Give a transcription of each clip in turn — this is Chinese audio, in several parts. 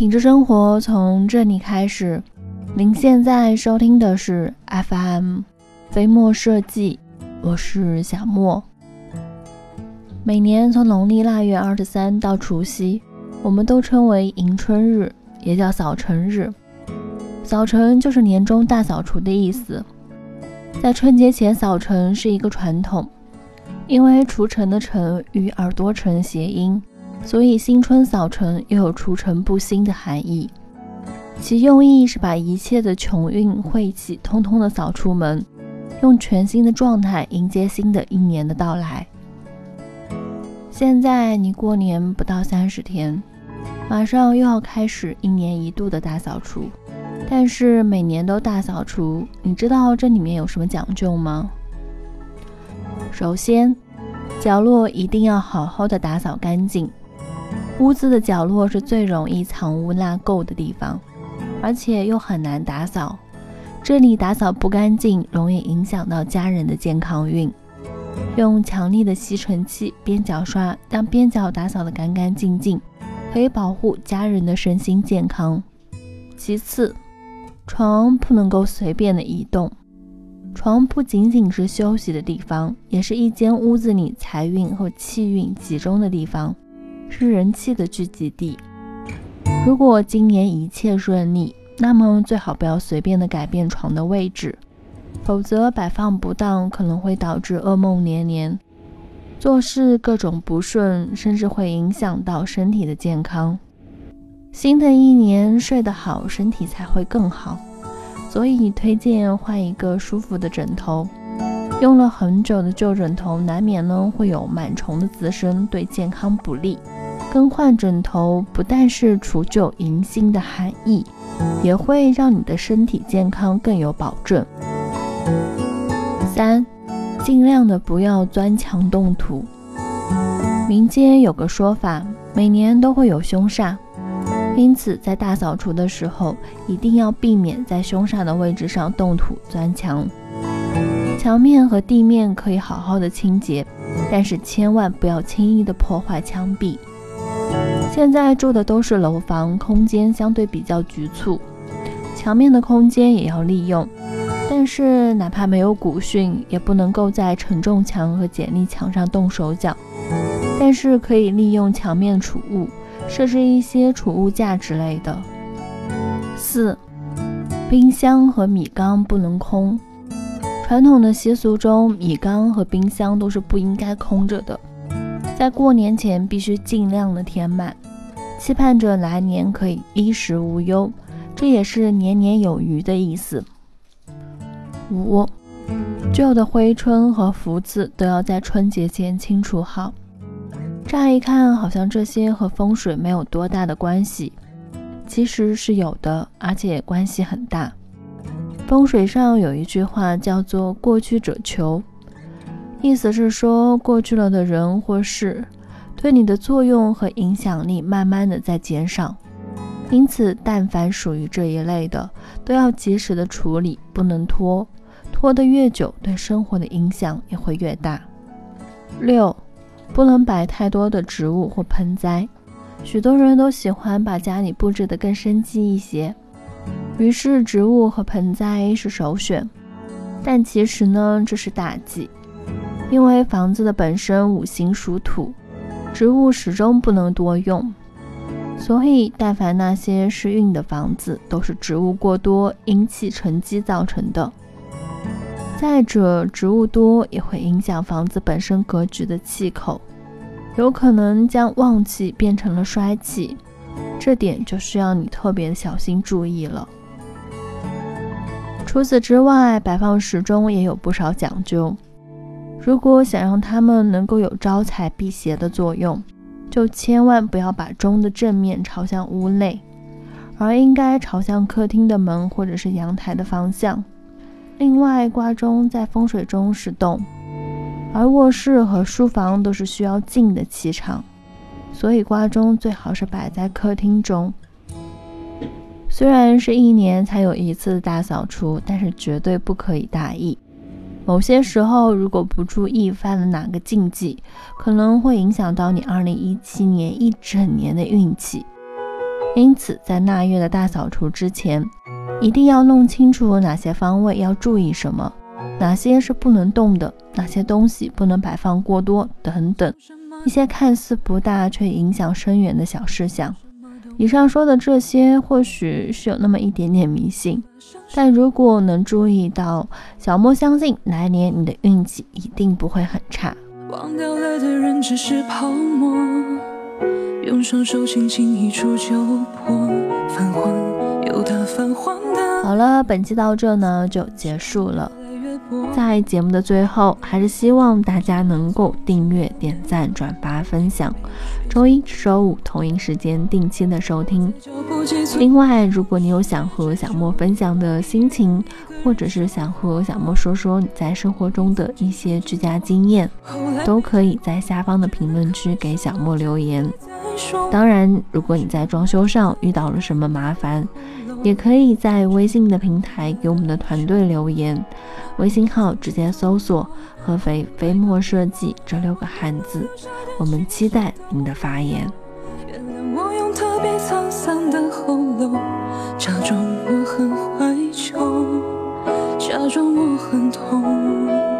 品质生活从这里开始。您现在收听的是 FM 飞墨设计，我是小莫。每年从农历腊月二十三到除夕，我们都称为迎春日，也叫扫尘日。扫尘就是年终大扫除的意思。在春节前扫尘是一个传统，因为除尘的尘与耳朵尘谐音，所以新春扫尘又有除尘布新的含义。其用意是把一切的穷运晦气通通的扫出门，用全新的状态迎接新的一年的到来。现在你过年不到三十天，马上又要开始一年一度的大扫除，但是每年都大扫除，你知道这里面有什么讲究吗？首先，角落一定要好好的打扫干净。屋子的角落是最容易藏污纳垢的地方。而且又很难打扫，这里打扫不干净，容易影响到家人的健康运。用强力的吸尘器、边角刷将边角打扫得干干净净，可以保护家人的身心健康。其次，床不能够随便的移动。床不仅仅是休息的地方，也是一间屋子里财运和气运集中的地方，是人气的聚集地。如果今年一切顺利，那么最好不要随便的改变床的位置，否则摆放不当可能会导致噩梦连连，做事各种不顺，甚至会影响到身体的健康。新的一年睡得好，身体才会更好，所以推荐换一个舒服的枕头。用了很久的旧枕头，难免呢会有螨虫的滋生，对健康不利。更换枕头不但是除旧迎新的含义，也会让你的身体健康更有保证。三，尽量的不要钻墙动土。民间有个说法，每年都会有凶煞，因此在大扫除的时候，一定要避免在凶煞的位置上动土钻墙。墙面和地面可以好好的清洁，但是千万不要轻易的破坏墙壁。现在住的都是楼房，空间相对比较局促，墙面的空间也要利用。但是哪怕没有古训，也不能够在承重墙和剪力墙上动手脚。但是可以利用墙面储物，设置一些储物架之类的。四，冰箱和米缸不能空。传统的习俗中，米缸和冰箱都是不应该空着的。在过年前必须尽量的填满，期盼着来年可以衣食无忧，这也是年年有余的意思。五，旧的灰春和福字都要在春节前清除好。乍一看好像这些和风水没有多大的关系，其实是有的，而且关系很大。风水上有一句话叫做“过去者求”。意思是说，过去了的人或事，对你的作用和影响力慢慢的在减少，因此，但凡属于这一类的，都要及时的处理，不能拖，拖得越久，对生活的影响也会越大。六，不能摆太多的植物或盆栽，许多人都喜欢把家里布置得更生机一些，于是植物和盆栽是首选，但其实呢，这是大忌。因为房子的本身五行属土，植物始终不能多用，所以但凡那些是运的房子，都是植物过多、阴气沉积造成的。再者，植物多也会影响房子本身格局的气口，有可能将旺气变成了衰气，这点就需要你特别小心注意了。除此之外，摆放时钟也有不少讲究。如果想让它们能够有招财辟邪的作用，就千万不要把钟的正面朝向屋内，而应该朝向客厅的门或者是阳台的方向。另外，挂钟在风水中是动，而卧室和书房都是需要静的气场，所以挂钟最好是摆在客厅中。虽然是一年才有一次大扫除，但是绝对不可以大意。某些时候，如果不注意犯了哪个禁忌，可能会影响到你2017年一整年的运气。因此，在腊月的大扫除之前，一定要弄清楚哪些方位要注意什么，哪些是不能动的，哪些东西不能摆放过多等等，一些看似不大却影响深远的小事项。以上说的这些，或许是有那么一点点迷信，但如果能注意到，小莫相信来年你的运气一定不会很差。忘掉了的人只是泡沫，用双手轻轻一触就破。泛黄有它泛黄的。好了，本期到这呢就结束了。在节目的最后，还是希望大家能够订阅、点赞、转发、分享。周一至周五同一时间定期的收听。另外，如果你有想和小莫分享的心情，或者是想和小莫说说你在生活中的一些居家经验，都可以在下方的评论区给小莫留言。当然，如果你在装修上遇到了什么麻烦，也可以在微信的平台给我们的团队留言，微信号直接搜索“合肥飞墨设计”这六个汉字，我们期待您的发言。假装我很怀旧，假装我很痛。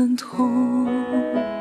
很痛。